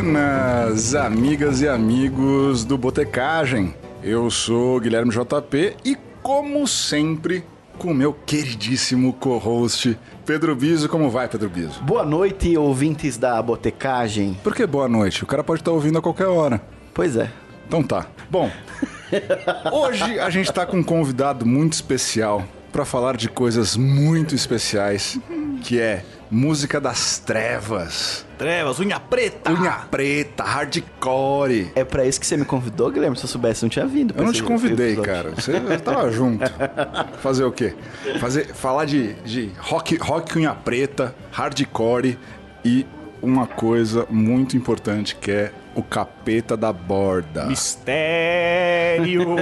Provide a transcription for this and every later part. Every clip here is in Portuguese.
Buenas, amigas e amigos do Botecagem. Eu sou Guilherme JP e, como sempre, com o meu queridíssimo co-host Pedro Biso. Como vai, Pedro Biso? Boa noite, ouvintes da Botecagem. Por que boa noite? O cara pode estar ouvindo a qualquer hora. Pois é. Então tá. Bom, hoje a gente tá com um convidado muito especial para falar de coisas muito especiais, que é música das trevas. Trevas, unha preta. Unha preta, hardcore. É pra isso que você me convidou, Guilherme? Se eu soubesse, eu não tinha vindo. Eu não te convidei, episódio. cara. Você tava junto. Fazer o quê? Fazer, falar de, de rock, rock unha preta, hardcore e uma coisa muito importante que é o capeta da borda. Mistério.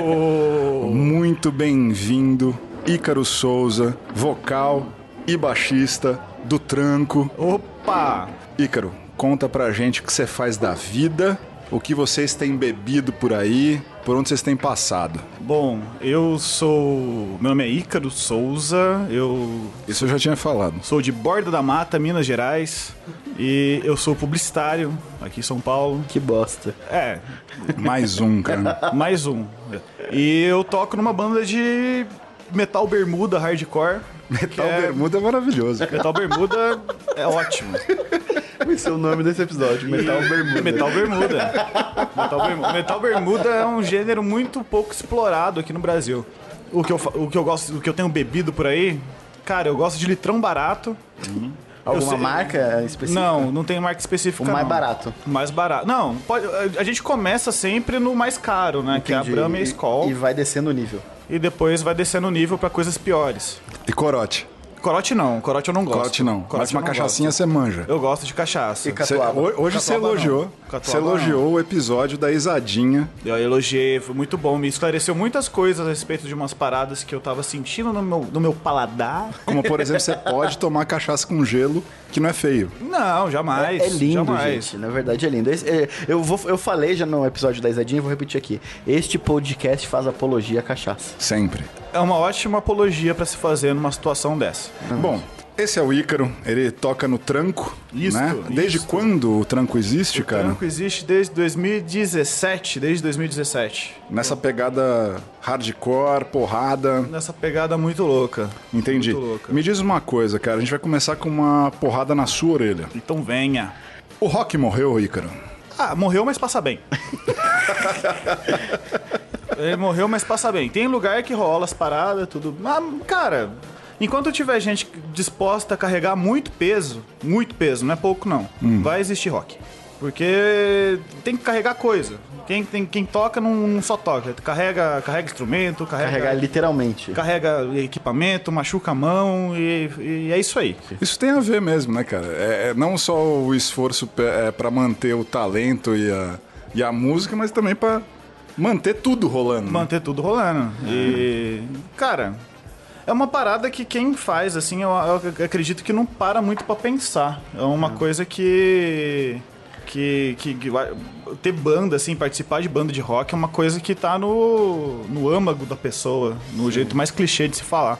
Muito bem-vindo, Ícaro Souza, vocal e baixista do Tranco. Opa! Ícaro, conta pra gente o que você faz da vida, o que vocês têm bebido por aí, por onde vocês têm passado. Bom, eu sou. Meu nome é Ícaro Souza, eu Isso eu já tinha falado. sou de Borda da Mata, Minas Gerais. E eu sou publicitário aqui em São Paulo. Que bosta. É, Mais um, cara. mais um. E eu toco numa banda de metal bermuda hardcore. Metal é- Bermuda é maravilhoso. cara. Metal bermuda é ótimo. Vai ser o nome desse episódio, Metal Bermuda. Metal bermuda. Metal bermuda. Metal bermuda é um gênero muito pouco explorado aqui no Brasil. O que eu, o que eu gosto, o que eu tenho bebido por aí, cara, eu gosto de litrão barato. Eu Alguma sei- marca específica? Não, não tem marca específica. O mais não. barato. Mais barato. Não, pode, a gente começa sempre no mais caro, né? Que é a Entendi. Brahma e a Skol. E vai descendo o nível. E depois vai descendo o nível pra coisas piores. E corote. Corote não, corote eu não gosto. Corote não. Mas Corote uma eu não cachaçinha gosto. você manja. Eu gosto de cachaça. E ca- Cê- Catuaba. ho- hoje você não. elogiou. Você elogiou o episódio da Isadinha. Eu elogiei, foi muito bom. Me esclareceu muitas coisas a respeito de umas paradas que eu tava sentindo no meu, no meu paladar. Como, por exemplo, você pode tomar cachaça com gelo, que não é feio. Não, jamais. É lindo, jamais. gente. Na verdade é lindo. Esse- é, eu, vou, eu falei já no episódio da Isadinha e vou repetir aqui. Este podcast faz apologia à cachaça. Sempre. É uma ótima apologia pra se fazer numa situação dessa. Bom, esse é o Ícaro. Ele toca no tranco. Isto, né? Desde isto. quando o tranco existe, O cara? Tranco existe desde 2017, desde 2017. Nessa pegada hardcore, porrada. Nessa pegada muito louca. Entendi. Muito louca. Me diz uma coisa, cara. A gente vai começar com uma porrada na sua orelha. Então venha. O Rock morreu, Ícaro? Ah, morreu, mas passa bem. Ele morreu, mas passa bem. Tem lugar que rola as paradas, tudo. Mas, cara, enquanto tiver gente disposta a carregar muito peso, muito peso, não é pouco não, vai existir rock. Porque tem que carregar coisa. Quem, tem, quem toca não, não só toca. Carrega, carrega instrumento, carrega, Carregar literalmente. carrega equipamento, machuca a mão e, e é isso aí. Isso tem a ver mesmo, né, cara? É, é não só o esforço pe- é, pra manter o talento e a, e a música, mas também pra manter tudo rolando. manter tudo rolando. E, cara, é uma parada que quem faz, assim, eu, eu acredito que não para muito pra pensar. É uma coisa que. Que, que, que ter banda, assim, participar de banda de rock é uma coisa que tá no, no âmago da pessoa, no jeito mais clichê de se falar.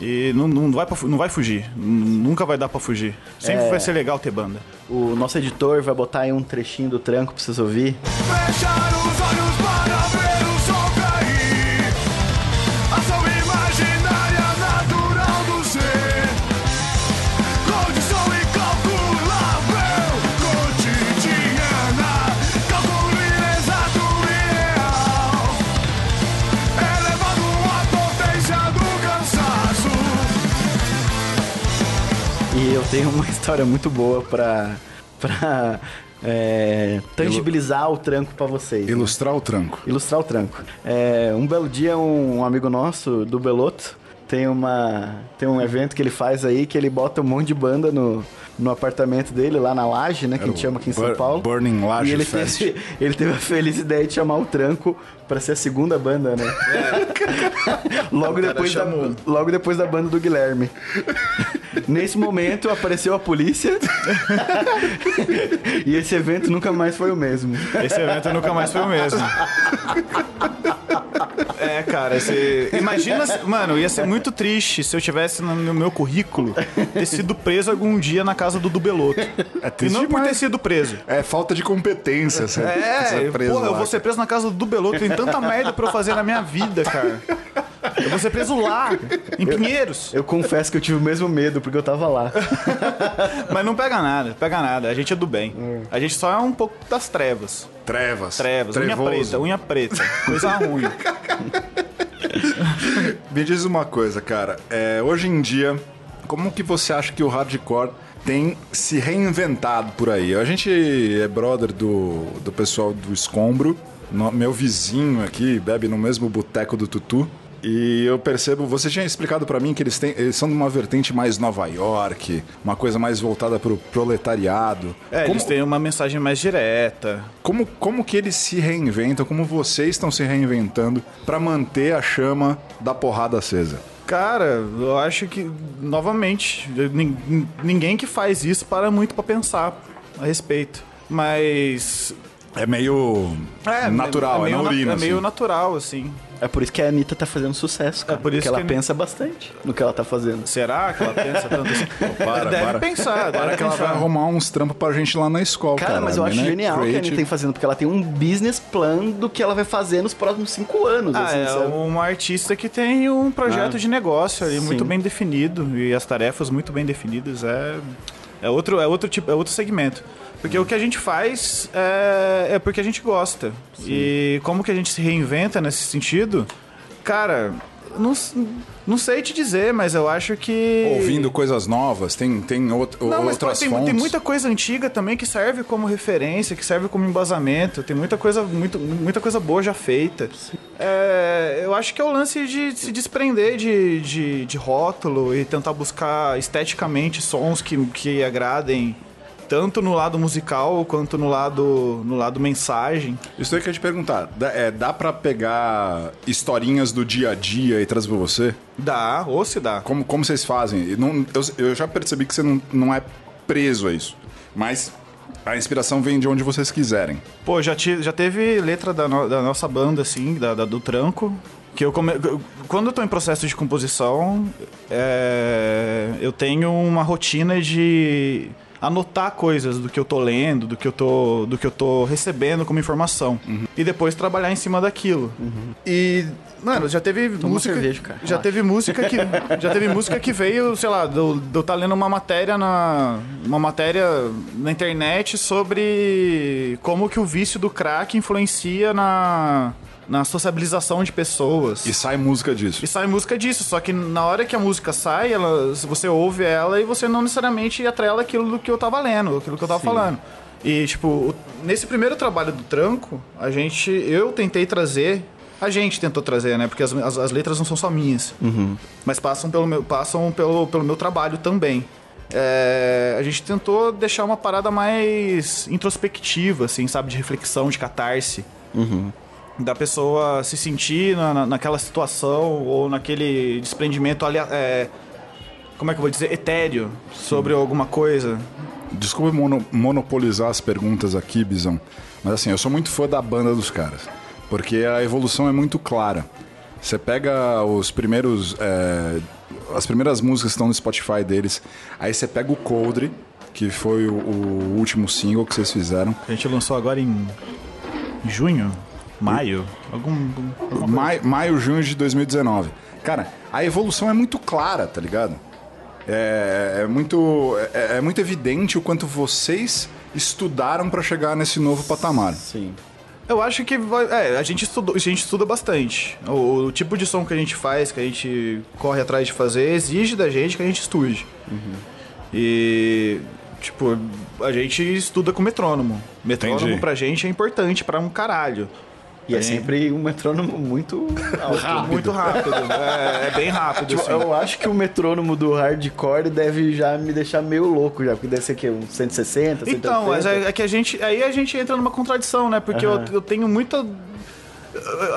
E não, não, vai, pra não vai fugir. Nunca vai dar pra fugir. Sempre É. vai ser legal ter banda. O nosso editor vai botar aí um trechinho do tranco pra vocês ouvir. Fechar os olhos para eu tenho uma história muito boa pra, pra é, tangibilizar o tranco pra vocês. né? Ilustrar o tranco. Ilustrar o tranco. É, um belo dia, um amigo nosso, do Beloto, tem, uma, tem um evento que ele faz aí que ele bota um monte de banda no, no apartamento dele, lá na Laje, né? Que a gente chama aqui em São Bur- Paulo. Burning Laje E ele Fest. teve, ele teve a feliz ideia de chamar o Tranco pra ser a segunda banda, né? logo, depois da, chamou. logo depois da banda do Guilherme. Nesse momento apareceu a polícia e esse evento nunca mais foi o mesmo. Esse evento nunca mais foi o mesmo. É, cara, você... imagina, mano, ia ser muito triste se eu tivesse no meu currículo ter sido preso algum dia na casa do Dubeloto. É e triste não por ter demais. sido preso. É falta de competência. Você, É, ser preso porra, eu lá. vou ser preso na casa do Dubeloto, tem tanta merda pra eu fazer na minha vida, cara. Eu vou ser preso lá, em Pinheiros. Eu confesso que eu tive o mesmo medo, porque eu tava lá. Mas não pega nada, pega nada. A gente é do bem. A gente só é um pouco das trevas. Trevas. Trevas, Trevoso. unha preta, unha preta. Coisa ruim. Me diz uma coisa, cara. É, hoje em dia, como que você acha que o hardcore tem se reinventado por aí? A gente é brother do, do pessoal do Escombro. No- meu vizinho aqui bebe no mesmo boteco do Tutu. E eu percebo, você tinha explicado pra mim que eles, têm, eles são de uma vertente mais Nova York, uma coisa mais voltada pro proletariado. É, como, eles têm uma mensagem mais direta. como, como que eles se reinventam, como vocês estão se reinventando pra manter a chama da porrada acesa? Cara, eu acho que, novamente, nin- ninguém que faz isso para muito pra pensar a respeito. Mas. É meio natural, é, meio na na- urina. É meio assim. natural, assim. É por isso que a Anitta tá fazendo sucesso, cara. É por isso porque ela que a Anitta- pensa bastante no que ela tá fazendo. Será que ela pensa tanto assim? Para, deve para. pensar, Para deve que ela vai arrumar uns trampos pra gente lá na escola, cara. Cara, mas eu A acho é genial o que a. Anitta tem fazendo, porque ela tem um business plan do que ela vai fazer nos próximos cinco anos, Ah, assim, é sabe? uma artista que tem um projeto Ah, de negócio ali muito sim. bem definido e as tarefas muito bem definidas. É, é, outro, é, outro tipo, é outro segmento. Porque o que a gente faz é, é porque a gente gosta. E como que a gente se reinventa nesse sentido? Cara, não, não sei te dizer, mas eu acho que. Ouvindo coisas novas, tem, tem out- Não, mas outras tem, fontes. tem muita coisa antiga também que serve como referência, que serve como embasamento. Tem muita coisa, muito, muita coisa boa já feita. É, eu acho que é o lance de se desprender de, de, de rótulo e tentar buscar esteticamente sons que, que agradem tanto no lado musical quanto no lado, no lado mensagem. Isso aí que eu ia te perguntar. Dá, é, dá pra pegar historinhas do dia a dia e trazer pra você? Dá, ou se dá. Como, como vocês fazem? Não- eu, eu já percebi que você não, não é preso a isso. Mas a inspiração vem de onde vocês quiserem. Pô, já, ti- já teve letra da, no- da nossa banda, assim, da, da- do Tranco. Que eu come... Quando eu tô em processo de composição, é, eu tenho uma rotina de anotar coisas do que eu tô lendo, do que eu tô, do que eu tô recebendo como informação. E depois trabalhar em cima daquilo. E, mano, já teve Toma música. cerveja, cara. Já Relaxa. teve música que. já teve música que veio, sei lá, de eu de eu tá lendo uma matéria na. Uma matéria na internet sobre como que o vício do crack influencia na. Na sociabilização de pessoas. E sai música disso. E sai música disso, só que na hora que a música sai, ela, você ouve ela e você não necessariamente atrela aquilo do que eu tava lendo, aquilo que eu tava falando. E, tipo, nesse primeiro trabalho do Tranco, a gente, eu tentei trazer, a gente tentou trazer, né? Porque as, as, as letras não são só minhas, mas passam pelo meu, passam pelo, pelo meu trabalho também. É, a gente tentou deixar uma parada mais introspectiva, assim, sabe? De reflexão, de catarse da pessoa se sentir na, na- naquela situação ou naquele desprendimento ali, é, como é que eu vou dizer, etéreo sobre alguma coisa. Desculpa mono- monopolizar as perguntas aqui, Bizão. Mas assim, eu sou muito fã da banda dos caras. Porque a evolução é muito clara. Você pega os primeiros. é, as primeiras músicas que estão no Spotify deles. Aí você pega o Coldre, que foi o, o último single que vocês fizeram. A gente lançou agora em junho, maio, algum... coisa. Maio, maio, junho de 2019. Cara, a evolução é muito clara, tá ligado? É, é muito, é, é muito evidente o quanto vocês estudaram pra chegar nesse novo patamar. Sim. Eu acho que vai, é, a gente estudou, a gente estuda bastante. O, o tipo de som que a gente faz, que a gente corre atrás de fazer, exige da gente que a gente estude. E tipo, a gente estuda com metrônomo. Metrônomo Entendi. pra gente é importante pra um caralho. E é sempre um metrônomo muito alto. Muito rápido. é, é bem rápido. Tipo, assim. eu acho que o metrônomo do hardcore deve já me deixar meio louco já, porque deve ser que um 160, 180. Então, mas é, é que a gente. Aí a gente entra numa contradição, né? Porque eu, Aham. eu tenho muita.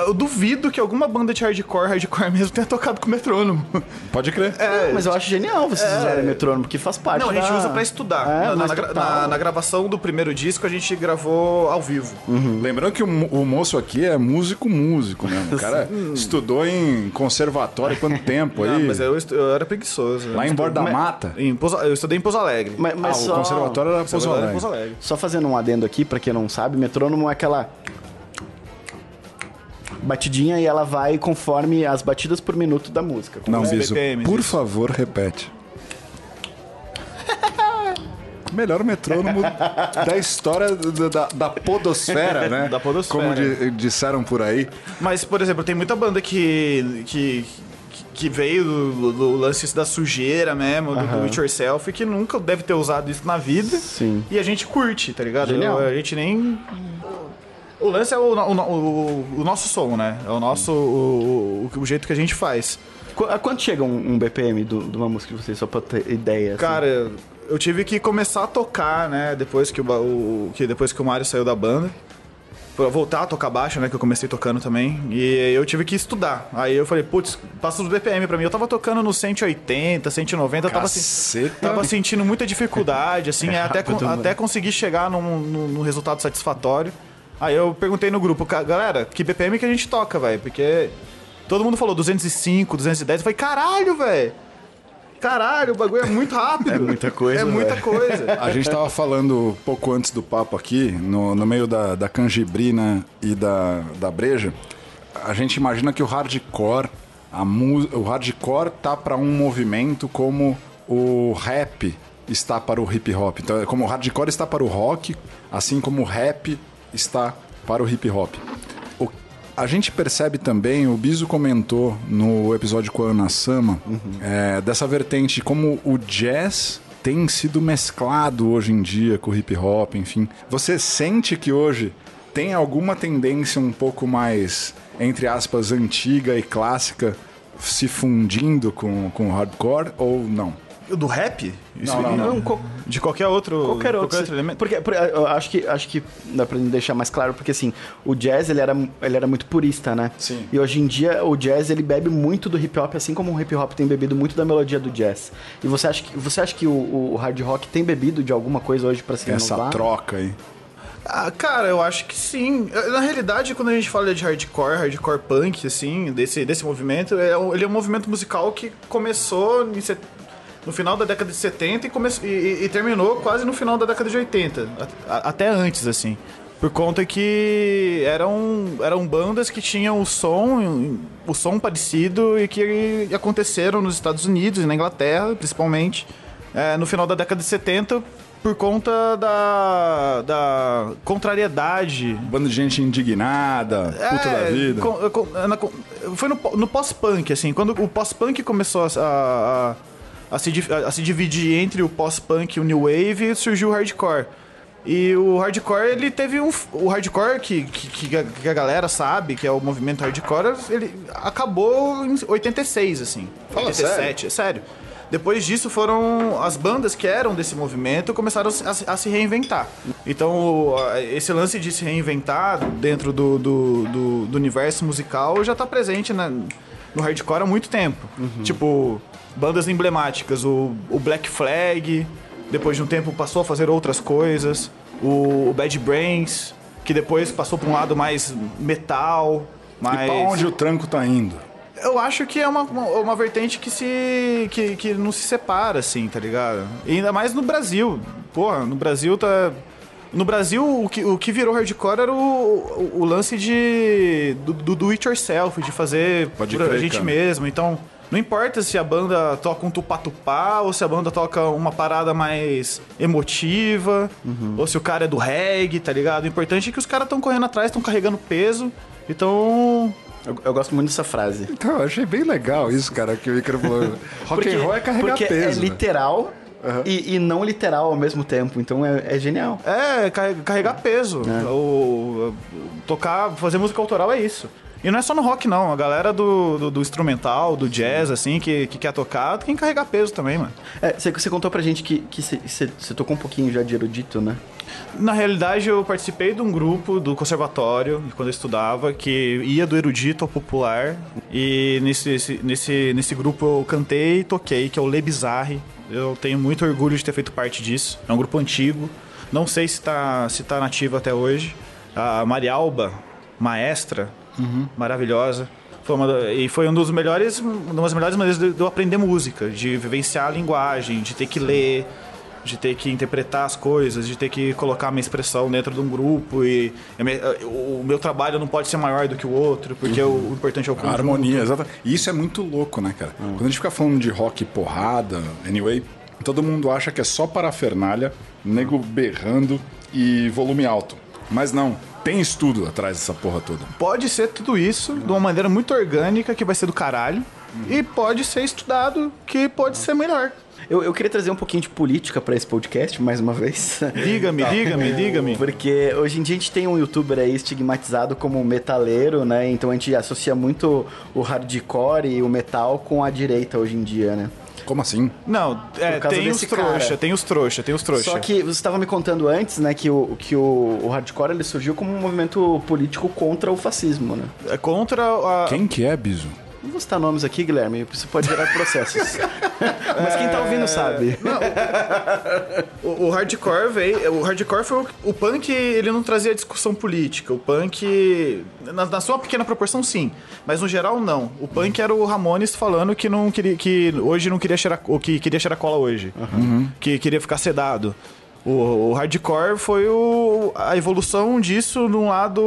Eu, duvido que alguma banda de hardcore, hardcore mesmo, tenha tocado com metrônomo. Pode crer. Não, mas eu acho genial vocês usarem metrônomo, porque faz parte Não, a gente da- usa pra estudar. É, na, na na- na gravação do primeiro disco, a gente gravou ao vivo. Lembrando que o, o moço aqui é músico, músico mesmo. O cara estudou em conservatório quanto tempo Não, aí? mas eu, estu- eu era preguiçoso. Lá em Borda Mata. Em Pouso- eu estudei em Pouso Alegre. Mas, mas Ah, o só, conservatório era Pouso Agora é Alegre. Pouso Alegre. só fazendo um adendo aqui, pra quem não sabe, metrônomo é aquela batidinha e ela vai conforme as batidas por minuto da música. Não, Biso, por isso. favor, repete. Melhor metrônomo da história da, da- da podosfera, né? Da podosfera. Como di- disseram por aí. Mas, por exemplo, tem muita banda que, que, que veio do, do lance da sujeira mesmo, do, do it yourself, que nunca deve ter usado isso na vida. Sim. E a gente curte, tá ligado? Genial. A gente nem. O lance é o, o, o- o nosso som, né? É o nosso. O, o, jeito que a gente faz. Qu- A quanto chega um, um BPM do- de uma música de vocês, só pra ter ideia? assim? Cara, eu tive que começar a tocar, né? Depois que o, que depois que o Mário saiu da banda. Pra voltar a tocar baixo, né? Que eu comecei tocando também. E eu tive que estudar. Aí eu falei, putz, passa os BPM pra mim. Eu tava tocando no 180, 190, tava, Caceta. tava sentindo muita dificuldade, assim, é, até, até conseguir chegar num, num- num resultado satisfatório. Aí eu perguntei no grupo, "Ca- galera, que BPM que a gente toca, velho? Porque todo mundo falou 205, 210. Eu falei, caralho, velho! Caralho, o bagulho é muito rápido. É muita coisa, É muita velho. coisa. A gente tava falando pouco antes do papo aqui, no, no meio da, da canjibrina e da, da breja. A gente imagina que o hardcore, a mu- o hardcore tá para um movimento como o rap está para o hip hop. Então, é como o hardcore está para o rock, assim como o rap está para o hip hop. O- a gente percebe também, o Biso comentou no episódio com a Ana Sama, é, dessa vertente, como o jazz tem sido mesclado hoje em dia com o hip hop, enfim. Você sente que hoje tem alguma tendência um pouco mais, entre aspas, antiga e clássica se fundindo com, com o hardcore ou não? Do rap? Isso Não, não, não. Não, qual- De qualquer outro, Qualquer outro. elemento. Porque, porque eu acho que, acho que dá pra deixar mais claro, porque assim, o jazz ele era, ele era muito purista, né? Sim. E hoje em dia o jazz ele bebe muito do hip hop, assim como o hip hop tem bebido muito da melodia do jazz. E você acha que, você acha que o, o hard rock tem bebido de alguma coisa hoje pra se Essa renovar? troca aí. Ah, cara, eu acho que sim. Na realidade, quando a gente fala de hardcore, hardcore punk, assim, desse, desse movimento, é um- ele é um movimento musical que começou em set- no final da década de 70 e, come- e- e- terminou quase no final da década de 80. a- a- até antes, assim. Por conta que eram, eram bandas que tinham o som, o som parecido e que aconteceram nos Estados Unidos e na Inglaterra, principalmente, é, no final da década de 70, por conta da, da contrariedade. Bando de gente indignada, puta da vida. É, com- com- na- com- foi no, no pós-punk, assim, quando o pós-punk começou a, a, a se, a se dividir entre o pós-punk e o new wave, surgiu o hardcore. E o hardcore, ele teve um. O hardcore que, que, que a- galera sabe, que é o movimento hardcore, ele acabou em 86, assim. Fala 87, sério. Depois disso foram as bandas que eram desse movimento começaram a, se- a se- reinventar. Então esse lance de se reinventar dentro do, do, do- do universo musical já está presente na- no hardcore há muito tempo. Tipo, bandas emblemáticas, o, o Black Flag, depois de um tempo passou a fazer outras coisas, o, o Bad Brains, que depois passou para um lado mais metal, mais... E pra onde o tranco tá indo? Eu acho que é uma, uma, uma vertente que se. Que, que não se separa, assim, tá ligado? E ainda mais no Brasil. Porra, no Brasil tá. No Brasil, o que, o que virou hardcore era o, o, o lance de. Do, do do it yourself, de fazer Pode por a crer, gente cara. mesmo. Então, não importa se a banda toca um tupá-tupá ou se a banda toca uma parada mais emotiva, Uhum. ou se o cara é do reggae, tá ligado? O importante é que os caras estão correndo atrás, estão carregando peso. Então, Eu, eu gosto muito dessa frase. Então, eu achei bem legal isso, cara, que o Icaro falou. Rock and roll é carregar porque peso. é literal e, e não literal ao mesmo tempo. Então é, é genial. É, carre- carregar peso. É. O, o- tocar, fazer música autoral é isso. E não é só no rock, não. A galera do, do, do instrumental, do jazz, assim, que, que quer tocar, tem que carregar peso também, mano. É, você, você contou pra gente que você tocou um pouquinho já de erudito, né? Na realidade, eu participei de um grupo do conservatório, quando eu estudava, que ia do erudito ao popular. E nesse, esse- nesse, nesse grupo eu cantei e toquei, que é o Le Bizarre. Eu tenho muito orgulho de ter feito parte disso. É um grupo antigo. Não sei se tá, se tá nativo até hoje. A Marialba, maestra, maravilhosa. Foi uma, e foi um dos melhores, uma das melhores maneiras de, de eu aprender música, de vivenciar a linguagem, de ter que ler, de ter que interpretar as coisas, de ter que colocar minha expressão dentro de um grupo e a o meu trabalho não pode ser maior do que o outro, porque o, o importante é o A conjunto. harmonia, exato. E isso é muito louco, né, cara? Quando a gente fica falando de rock porrada, anyway, todo mundo acha que é só parafernália, nego berrando e volume alto. Mas não, tem estudo atrás dessa porra toda. Pode ser tudo isso de uma maneira muito orgânica, que vai ser do caralho, e pode ser estudado, que pode ser melhor. Eu, eu queria trazer um pouquinho de política pra esse podcast, mais uma vez. Diga-me, diga-me, diga-me. Porque hoje em dia a gente tem um youtuber aí estigmatizado como metaleiro, né? Então a gente associa muito o hardcore e o metal com a direita hoje em dia, né? Como assim? Não, é, tem os trouxa, tem os trouxa, tem os trouxa. Só que você estava me contando antes, né, que o, que o, o hardcore ele surgiu como um movimento político contra o fascismo, né? É contra a... Quem que é, Biso? Não vou citar nomes aqui, Guilherme, isso pode gerar processos. Mas quem tá ouvindo sabe. O, o hardcore veio. O hardcore foi o, o punk, ele não trazia discussão política. O punk, na, na sua pequena proporção, sim. Mas no geral, não. O punk era o Ramones falando que não queria. que hoje não queria cheirar. ou que queria cheirar cola hoje. Que queria ficar sedado. O, o hardcore foi o- a evolução disso num lado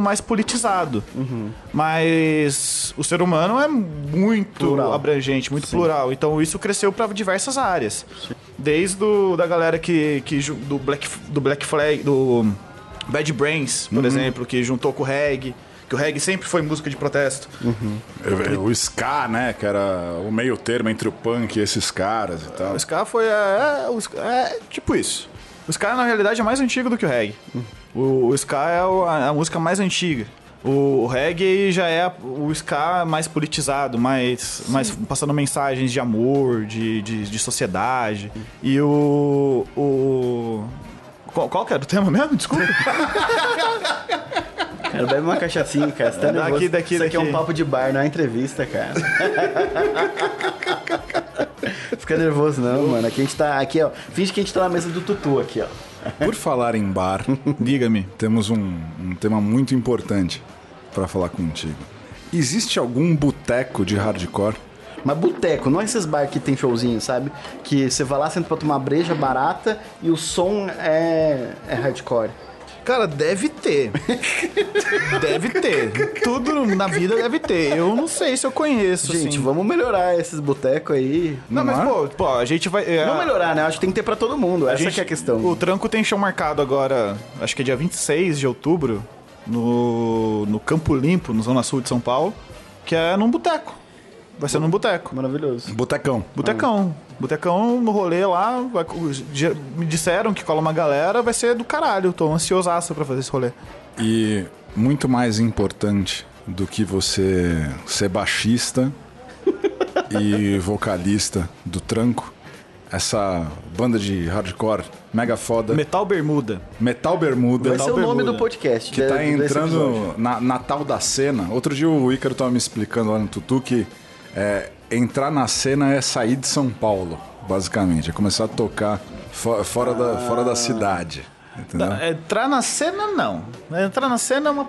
mais politizado. Mas o ser humano é muito Plural. abrangente, muito plural. Então isso cresceu para diversas áreas. Desde o, da galera que, que do Black do Black Flag, do Bad Brains, por exemplo, que juntou com o reggae, que o reggae sempre foi música de protesto. É, O ska, né? Que era o meio termo entre o punk e esses caras e tal. O ska foi é, é, é tipo isso. O ska na realidade é mais antigo do que o reggae. O, o ska é a, a música mais antiga. O, reggae já é o ska mais politizado, mais, mais passando mensagens de amor, de, de, de sociedade. E o. o qual, qual que era o tema mesmo? Desculpa. Cara, bebe uma cachaçinha, cara. Você tá Daqui, nervoso. daqui, Isso aqui é daqui. um papo de bar, não é entrevista, cara. Fica nervoso não, mano. Aqui a gente tá. Aqui, ó. Finge que a gente tá na mesa do Tutu aqui, ó. Por falar em bar, Diga-me. temos um, um tema muito importante pra falar contigo. Existe algum boteco de hardcore? Mas boteco, não esses bar que tem showzinho, sabe? Que você vai lá, senta pra tomar breja barata e o som é, é hardcore. Cara, deve ter. deve ter. Tudo na vida deve ter. Eu não sei se eu conheço, Gente, assim. vamos melhorar esses botecos aí. Não, mas, Não é? pô, pô, a gente vai. é, Não melhorar, né? Acho que tem que ter pra todo mundo. Essa gente- que é a questão. O tranco tem show marcado agora, acho que é dia 26 de outubro, no, no Campo Limpo, no Zona Sul de São Paulo, que é num boteco. Vai ser num boteco. Maravilhoso. Botecão. Botecão. Botecão no rolê lá, me disseram que cola uma galera, vai ser do caralho. Tô ansiosaço pra fazer esse rolê. E muito mais importante do que você ser baixista e vocalista do Tranco, essa banda de hardcore mega foda, Metal Bermuda. Metal Bermuda, Vai ser o nome Bermuda. do podcast. que de- tá entrando na, na tal da cena. Outro dia o Ícaro tava me explicando lá no Tutu que é, entrar na cena é sair de São Paulo, basicamente. É começar a tocar fo- fora, da, fora da cidade. Entendeu? Tá, Entrar na cena, não. Entrar na cena é, uma-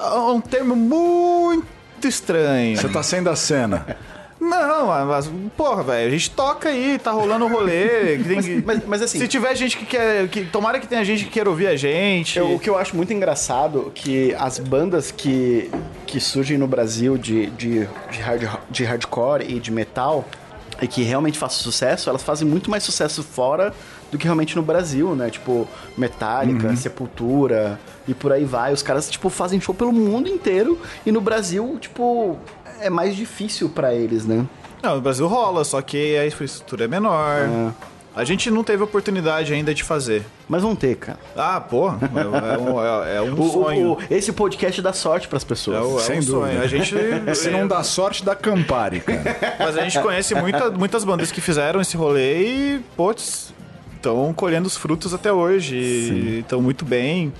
é um termo muito estranho. Você tá saindo da cena. Não, mas, porra, velho, a gente toca aí, tá rolando o rolê. que tem que- mas- mas assim- Se tiver gente que quer. Que, tomara que tenha gente que queira ouvir a gente. Eu- o que eu acho muito engraçado que as bandas que, que surgem no Brasil de, de, de, hard, de hardcore e de metal e que realmente fazem sucesso, elas fazem muito mais sucesso fora do que realmente no Brasil, né? Tipo, Metallica, Sepultura e por aí vai. Os caras, tipo, fazem show pelo mundo inteiro e no Brasil, tipo, é mais difícil pra eles, né? Não, no Brasil rola, só que a infraestrutura é menor. A gente não teve oportunidade ainda de fazer. Mas vão ter, cara. Ah, pô, é, é um, é- é um O- sonho. o- esse podcast dá sorte pras pessoas. É, o- é Sem um dúvida. sonho. A gente, Se não dá sorte, dá Campari, cara. Mas a gente conhece muita- muitas bandas que fizeram esse rolê e, putz, estão colhendo os frutos até hoje. e Estão muito bem.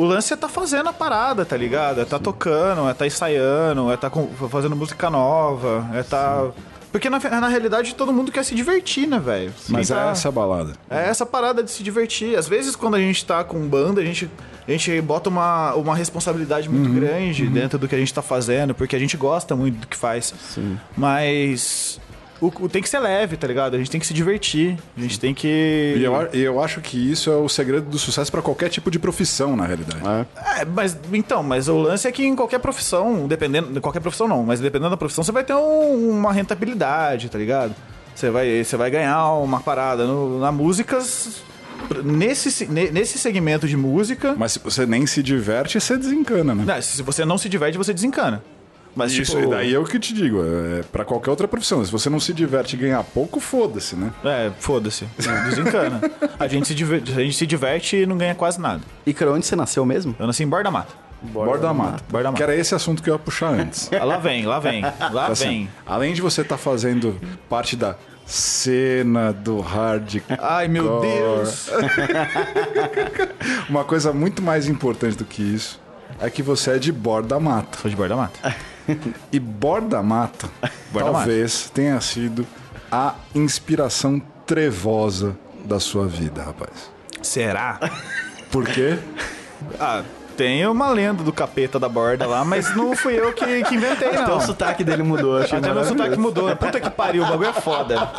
O lance é tá fazendo a parada, tá ligado? É tá tocando, é tá ensaiando, é tá com- fazendo música nova, é tá. Porque na, na realidade todo mundo quer se divertir, né, velho? Mas é tá- essa a balada. É essa parada de se divertir. Às vezes, quando a gente tá com banda, a gente, a gente bota uma, uma responsabilidade muito grande dentro do que a gente tá fazendo, porque a gente gosta muito do que faz. Sim. Mas o, o- tem que ser leve, tá ligado? A gente tem que se divertir. A gente tem que. E eu, eu acho que isso é o segredo do sucesso pra qualquer tipo de profissão, na realidade. É. É, mas então, mas o lance é que em qualquer profissão, dependendo. Qualquer profissão não, mas dependendo da profissão, você vai ter um- uma rentabilidade, tá ligado? Você vai, você vai ganhar uma parada. No- na música. Nesse, se- ne- nesse segmento de música. Mas se você nem se diverte, você desencana, né? Não, se você não se diverte, você desencana. Mas, Isso, tipo, e daí é o que eu te digo, é pra qualquer outra profissão. Se você não se diverte e ganhar pouco, foda-se, né? É, foda-se. Desencana. a, gente se diver- a gente se diverte e não ganha quase nada. Icaro, onde você nasceu mesmo? Eu nasci em Borda Mata. Borda da mata. Borda da Que Mata. era esse assunto que eu ia puxar antes. Ah, Lá vem, lá vem. Lá Tá assim, vem. além de você estar fazendo parte da cena do hardcore, Ai, meu Deus. uma coisa muito mais importante do que isso é que você é de Borda Mata. Sou de Borda Mata. E Borda Mata talvez tenha sido a inspiração trevosa da sua vida, rapaz. Será? Por quê? Ah, tem uma lenda do capeta da borda lá, mas não fui eu que, que inventei, Até não. o sotaque dele mudou, achei Até meu sotaque mudou. Puta que pariu, o bagulho é foda.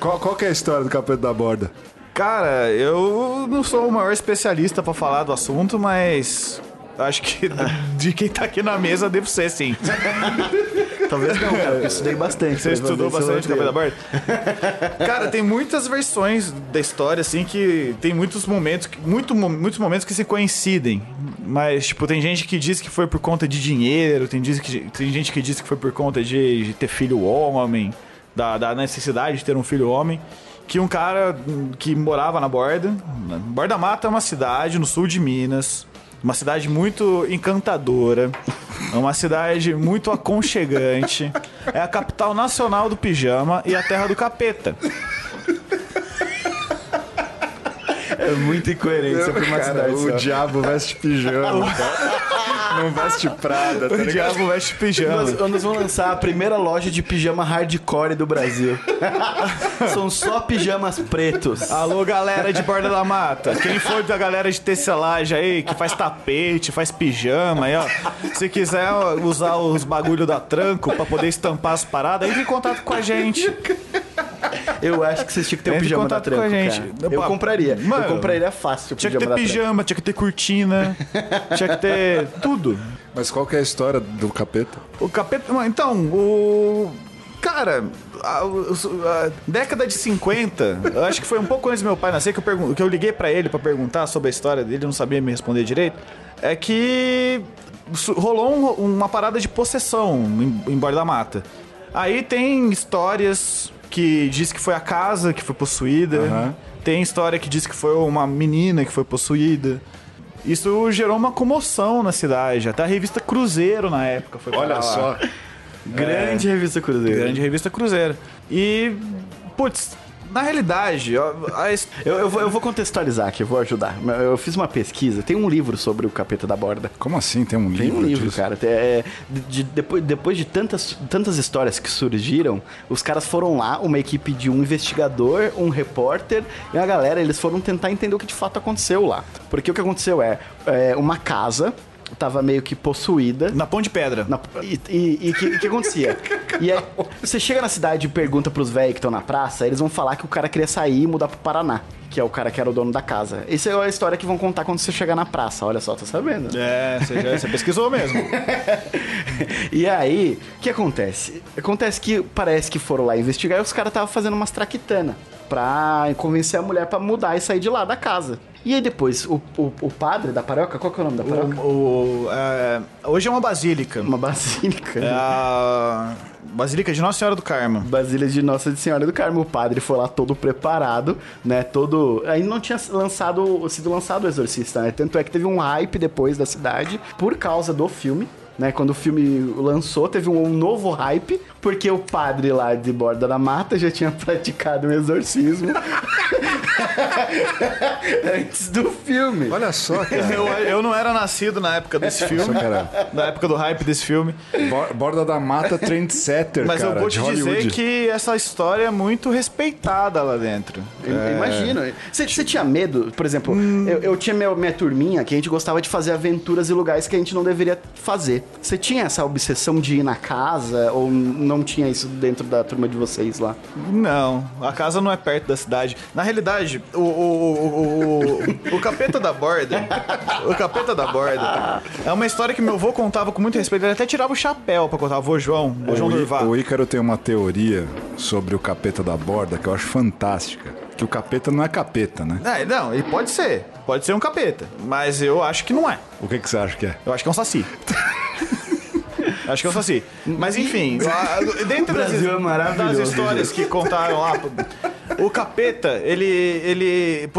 Qual, qual que é a história do capeta da borda? Cara, eu não sou o maior especialista pra falar do assunto, mas acho que de quem tá aqui na mesa devo ser, sim. Talvez não, cara, eu estudei bastante. Você pra estudou bastante Capeta da. Borda? Cara, tem muitas versões da história, assim, que tem muitos momentos, que- muito, muitos momentos que se coincidem. Mas, tipo, tem gente que diz que foi por conta de dinheiro, tem, diz que, tem gente que diz que foi por conta de, de ter filho homem, da, da necessidade de ter um filho homem. Que um cara hum, que morava na Borda, Borda Mata é uma cidade no sul de Minas, uma cidade muito encantadora, é uma cidade muito aconchegante, é a capital nacional do pijama e a terra do capeta. É muita incoerência pra uma cidade o só. diabo veste pijama? não veste prada, tá O ligado? diabo veste pijama. Nós, nós vamos lançar a primeira loja de pijama hardcore do Brasil. São só pijamas pretos. Alô, galera de Borda da Mata. Quem for da galera de tecelagem aí, que faz tapete, faz pijama aí, ó. Se quiser ó, usar os bagulho da tranco pra poder estampar as paradas, entre em contato com a gente. Eu acho que vocês tinham que ter um Entre pijama da contato tranco, com a gente. cara. Eu Pô, compraria. mano, eu compraria fácil o Tinha que pijama ter da tranco. pijama, tinha que ter cortina, tinha que ter tudo. Mas qual que é a história do capeta? O capeta. Mano, Então, o. Cara, a, a década de 50, eu acho que foi um pouco antes do meu pai nascer que eu, pergun- que eu liguei pra ele pra perguntar sobre a história dele, não sabia me responder direito. É que su- rolou um- uma parada de possessão em, em Borda da Mata. Aí tem histórias que diz que foi a casa que foi possuída. Aham. Tem história que diz que foi uma menina que foi possuída. Isso gerou uma comoção na cidade. Até a revista Cruzeiro na época foi Olha lá. só. Grande revista Cruzeiro. Grande revista Cruzeiro. E, putz, na realidade, ó, a Eu, eu vou, eu vou contextualizar aqui, eu vou ajudar. Eu fiz uma pesquisa, tem um livro sobre o capeta da borda. Como assim? Tem um Tem livro um livro, disso? cara. Tem- é, de- de- depois, depois de tantas, tantas histórias que surgiram, os caras foram lá, uma equipe de um investigador, um repórter e uma galera, eles foram tentar entender o que de fato aconteceu lá. Porque o que aconteceu é, é, uma casa tava meio que possuída. na Pão de Pedra. Na- e e o que, que acontecia? E aí, você chega na cidade e pergunta pros velhos que estão na praça, eles vão falar que o cara queria sair e mudar pro Paraná, que é o cara que era o dono da casa. Essa é a história que vão contar quando você chegar na praça. Olha só, tô sabendo. É, você, já, você pesquisou mesmo. E aí, o que acontece? Acontece que parece que foram lá investigar e os caras estavam fazendo umas traquitanas pra convencer a mulher pra mudar e sair de lá da casa. E aí depois, o, o, o padre da paróquia, qual que é o nome da paróquia? O- o, é, hoje é uma basílica. Uma basílica. É a Basílica de Nossa Senhora do Carmo. Basília de Nossa Senhora do Carmo. O padre foi lá todo preparado, né? Todo. Ainda não tinha lançado, sido lançado o Exorcista, né? Tanto é que teve um hype depois da cidade por causa do filme. Né, quando o filme lançou, teve um, um novo hype, porque o padre lá de Borda da Mata já tinha praticado um exorcismo antes do filme. Olha só, cara. Eu, eu não era nascido na época desse filme, Só, na época do hype desse filme. Bor- Borda da Mata trendsetter, Mas cara, eu vou te Hollywood. dizer que essa história é muito respeitada lá dentro. Eu Imagino. Você, você tinha medo? Por exemplo, Hum. eu, eu tinha minha, minha turminha que a gente gostava de fazer aventuras em lugares que a gente não deveria fazer. Você tinha essa obsessão de ir na casa ou não tinha isso dentro da turma de vocês lá? Não, a casa não é perto da cidade. Na realidade, o, o, o, o, o capeta da borda, o capeta da borda, é uma história que meu avô contava com muito respeito. Ele até tirava o chapéu pra contar. Vô João, João O, I- Durval. o Ícaro tem uma teoria sobre o capeta da borda que eu acho fantástica. Que o capeta não é capeta, né? É, não, ele pode ser. Pode ser um capeta. Mas eu acho que não é. O que, que você acha que é? Eu acho que é um saci. Acho que é um saci. Mas enfim, a- dentro das, é das histórias que contaram lá, o capeta, ele. ele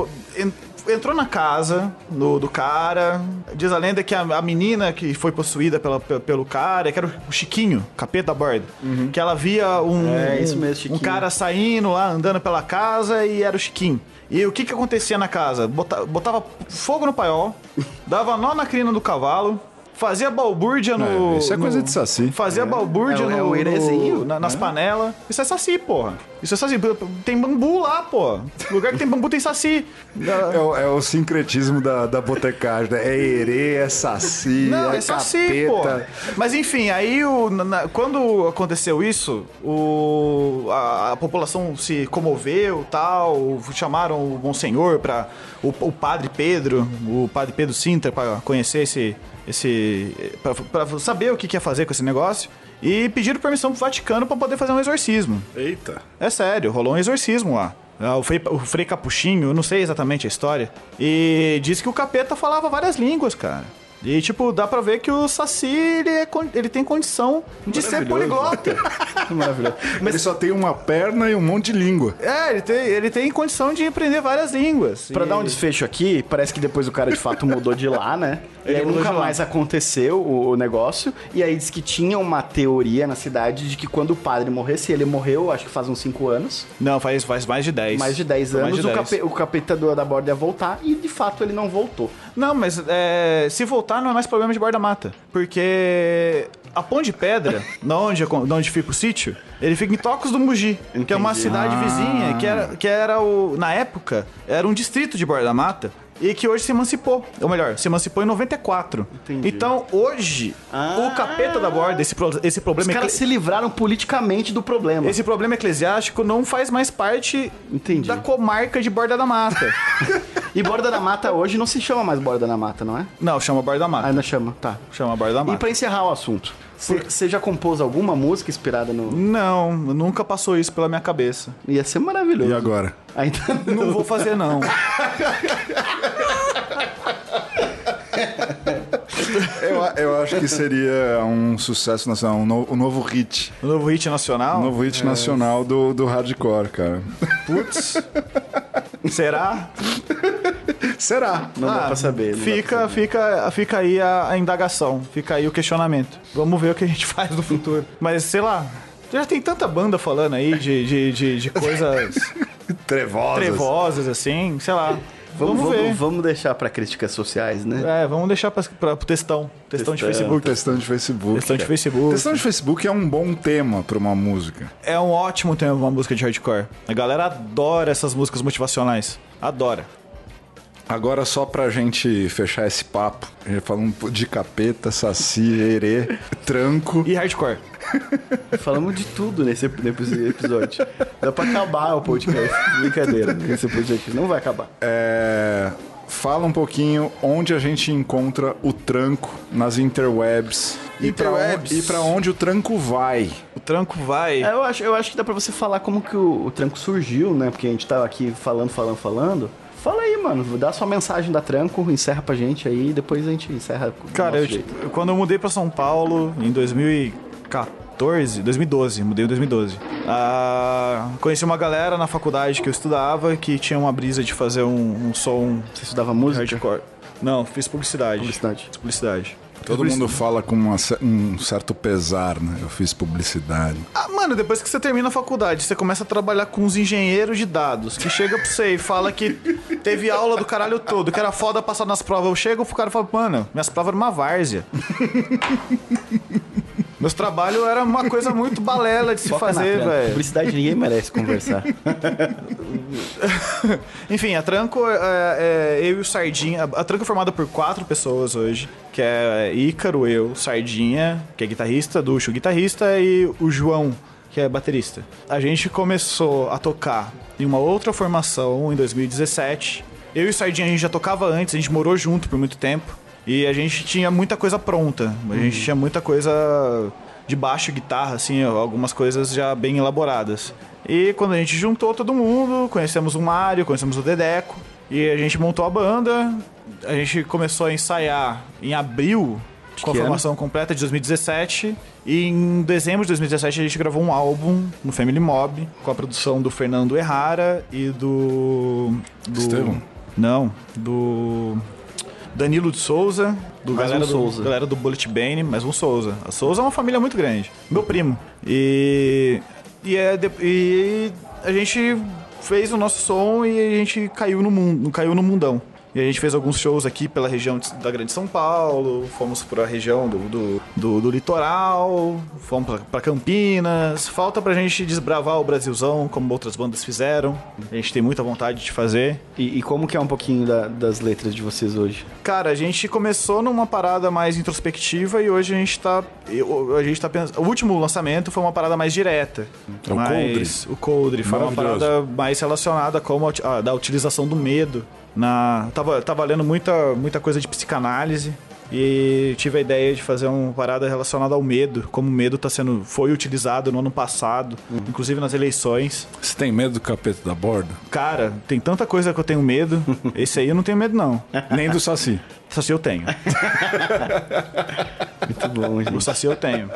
entrou na casa do, do cara. Diz a lenda que a, a menina que foi possuída pela, pe- pelo cara, que era o Chiquinho, capeta da borda, que ela via um, É, isso mesmo, um cara saindo lá, andando pela casa e era o Chiquinho. E o que que acontecia na casa? Bota- Botava fogo no paiol, dava nó na crina do cavalo, fazia balbúrdia no... É, isso é coisa no- de saci. Fazia balbúrdia É no, é o no- na- nas panelas. Isso é saci, porra. Isso é saci. Tem bambu lá, pô. Lugar que tem bambu tem saci. É o, é o sincretismo da, da botecagem, né? É herê, é saci, Não, é, é saci, pô. Mas enfim, aí o, na- na- quando aconteceu isso, o, a, a população se comoveu tal, chamaram o Monsenhor para o, o padre Pedro, o padre Pedro Sintra, para conhecer esse. Esse para saber o que, que ia fazer com esse negócio. E pediram permissão pro Vaticano para poder fazer um exorcismo. Eita. É sério, rolou um exorcismo lá. Ah, O Frei, o Frei Capuchinho, eu não sei exatamente a história, e disse que o capeta falava várias línguas, cara. E, tipo, dá pra ver que o Saci, ele, é ele tem condição de ser poliglota. Maravilhoso. Ele só tem uma perna e um monte de língua. é, ele tem, ele tem condição de aprender várias línguas. Pra E- dar um desfecho aqui, parece que depois o cara de fato mudou de lá, né? E Ele aí mudou nunca mais aconteceu o, o negócio. E aí diz que tinha uma teoria na cidade de que quando o padre morresse, ele morreu, acho que faz uns 5 anos, Não, faz, faz mais de 10. mais de 10 Mais anos, de o, 10. cape, o capeta do- da borda ia voltar e de fato ele não voltou. Não, mas é, se voltar não é mais problema de borda-mata. Porque a Pão de Pedra, na onde, onde fica o sítio, ele fica em Tocos do Mugi, que é uma Entendi. cidade vizinha, que era, que era o. Na época, era um distrito de borda-mata. E que hoje se emancipou. Ou melhor, se emancipou em 94. Entendi. Então, hoje, Ah. o capeta da borda, esse, pro- esse Os problema caras ecle- se livraram politicamente do problema. esse problema eclesiástico não faz mais parte Entendi. da comarca de Borda da Mata. E Borda da Mata hoje não se chama mais Borda da Mata, não é? não, chama Borda da Mata. Ainda chama, tá. Chama Borda da E Mata. pra encerrar o assunto, você já compôs alguma música inspirada no. Não, nunca passou isso pela minha cabeça. Ia ser maravilhoso. E agora? Ainda Não vou fazer, não. Eu, eu acho que seria um sucesso nacional, um, no- um novo hit. O novo hit nacional? Um novo hit nacional do, do hardcore, cara. Putz. Será? Será? Não dá pra saber. não dá Fica, fica, fica aí a, a indagação. Fica aí o questionamento. Vamos ver o que a gente faz no futuro. Mas, sei lá. Já tem tanta banda falando aí de, de, de, de coisas Trevosas. trevosas, assim. Sei lá. Vamos, Vamos, vamos, ver. vamos deixar pra críticas sociais, né? É, vamos deixar pra, pro textão. Textão de. Facebook. Testão de Facebook. Textão de. Facebook. Testão de Facebook é um bom tema pra uma música. É um ótimo tema pra uma música de hardcore. A galera adora essas músicas motivacionais. Adora. Agora, só pra gente fechar esse papo, a gente falando de capeta, saci, herê, tranco. E hardcore. Falamos de tudo nesse, episódio. Dá pra acabar o podcast. Brincadeira. Esse podcast não vai acabar. É, Fala um pouquinho onde a gente encontra o tranco nas interwebs. E pra Interwebs. onde- E pra onde o tranco vai. O tranco vai. É, eu, acho, eu acho que dá pra você falar como que o, o tranco surgiu, né? Porque a gente tava aqui falando, falando, falando. Fala aí, mano. Dá sua mensagem da Tranco, encerra pra gente aí e depois a gente encerra Cara, eu, jeito. quando eu mudei pra São Paulo em 2014, 2012, mudei em 2012. Ah, conheci uma galera na faculdade que eu estudava que tinha uma brisa de fazer um, um som Você estudava música? hardcore. Não, fiz publicidade. Publicidade. Fiz publicidade. Todo mundo fala com uma um certo pesar, né? Eu fiz publicidade. Ah, mano, depois que você termina a faculdade, você começa a trabalhar com os engenheiros de dados, que chega pra você e fala que teve aula do caralho todo, que era foda passar nas provas. Eu chego pro cara falo, mano, minhas provas eram uma várzea. Meus trabalhos era uma coisa muito balela de se Foca fazer, velho. Publicidade ninguém merece conversar. Enfim, a Tranco é, é eu e o Sardinha. A Tranco é formada por quatro pessoas hoje, que é Ícaro, eu, Sardinha, que é guitarrista, Ducho, guitarrista, e o João, que é baterista. A gente começou a tocar em uma outra formação em 2017. Eu e o Sardinha a gente já tocava antes, a gente morou junto por muito tempo. E a gente tinha muita coisa pronta. A gente tinha muita coisa de baixo, guitarra, assim, algumas coisas já bem elaboradas. E quando a gente juntou todo mundo, conhecemos o Mário, conhecemos o Dedeco, e a gente montou a banda. A gente começou a ensaiar em abril, com a formação completa de 2017. E em dezembro de 2017 a gente gravou um álbum no Family Mob, com a produção do Fernando Errara e do. do Estevão? Não, do. Danilo de Souza, do Mais um galera, do, Souza. galera do Bullet Bane, mais um Souza. A Souza é uma família muito grande. Meu primo. E. E, é e a gente fez o nosso som e a gente caiu no mundo, caiu no mundão. E a gente fez alguns shows aqui pela região de- da Grande São Paulo, fomos para a região do, do, do- do litoral, fomos pra- pra Campinas. Falta pra gente desbravar o Brasilzão, como outras bandas fizeram. A gente tem muita vontade de fazer. E, e como que é um pouquinho da- das letras de vocês hoje? Cara, a gente começou numa parada mais introspectiva e hoje a gente tá. eu- A gente tá pensando. O último lançamento foi uma parada mais direta. É o Mas- O Coldre foi uma parada mais relacionada com a, ah, da utilização do medo. Na, tava, tava lendo muita, muita coisa de psicanálise. E tive a ideia de fazer uma parada relacionada ao medo, como o medo tá sendo, foi utilizado no ano passado, inclusive nas eleições. Você tem medo do capeta da borda? Cara, tem tanta coisa que eu tenho medo. Esse aí eu não tenho medo, não. Nem do Saci. Se eu tenho. Muito bom, O gente. Saci eu tenho.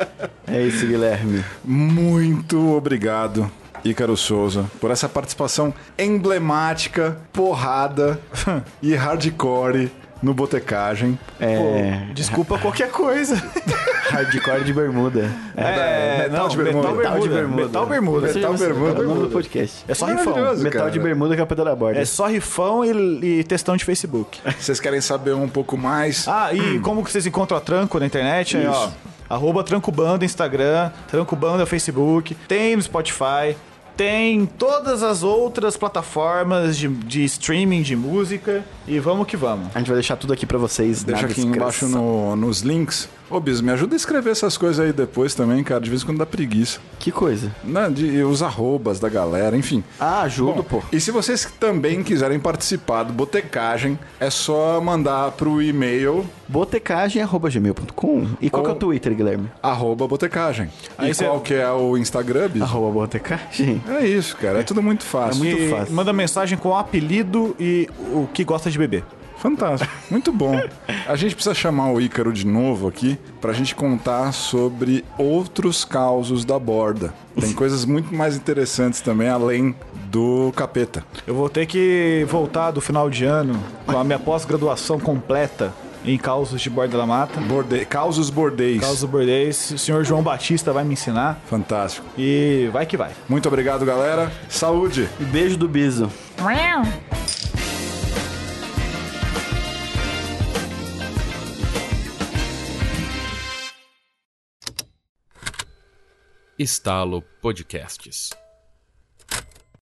É isso, Guilherme. Muito obrigado, Ícaro Souza, por essa participação emblemática, porrada e hardcore no Botecagem. É. Desculpa qualquer coisa. Hardcore de bermuda. É, metal não, de bermuda. Metal de bermuda. Metal bermuda. Metal bermuda. É o nome do podcast. É só rifão. Metal cara. de bermuda, capeta da borda. É só rifão e, e textão de Facebook. Vocês querem saber um pouco mais? Ah, e como que vocês encontram a Tranco na internet? Aí, ó, arroba Tranco Banda Instagram, Tranco Banda Facebook, tem no Spotify, tem em todas as outras plataformas de, de streaming de música e vamos que vamos. A gente vai deixar tudo aqui pra vocês Deixa na aqui descrição. embaixo no- nos links. Ô, Bis, me ajuda a escrever essas coisas aí depois também, cara. De vez em quando dá preguiça. Que coisa. Né? De, os arrobas da galera, enfim. Ah, ajudo, pô. E se vocês também quiserem participar do Botecagem, é só mandar pro e-mail Botecagem.gmail.com. E qual que é o Twitter, Guilherme? arroba Botecagem. Aí e cê- qual que é o Instagram, Bis? Arroba Botecagem. É isso, cara. É tudo muito fácil. muito e fácil. manda mensagem com o apelido e o que gosta de beber. Fantástico. Muito bom. A gente precisa chamar o Ícaro de novo aqui pra gente contar sobre outros causos da borda. Tem coisas muito mais interessantes também, além do capeta. Eu vou ter que voltar do final de ano com a minha pós-graduação completa em causos de borda da mata. Borde... Causos bordéis. Causos bordéis, o senhor João Batista vai me ensinar Fantástico. e vai que vai. Muito obrigado, galera. Saúde. Beijo do Biso. Estalo Podcasts.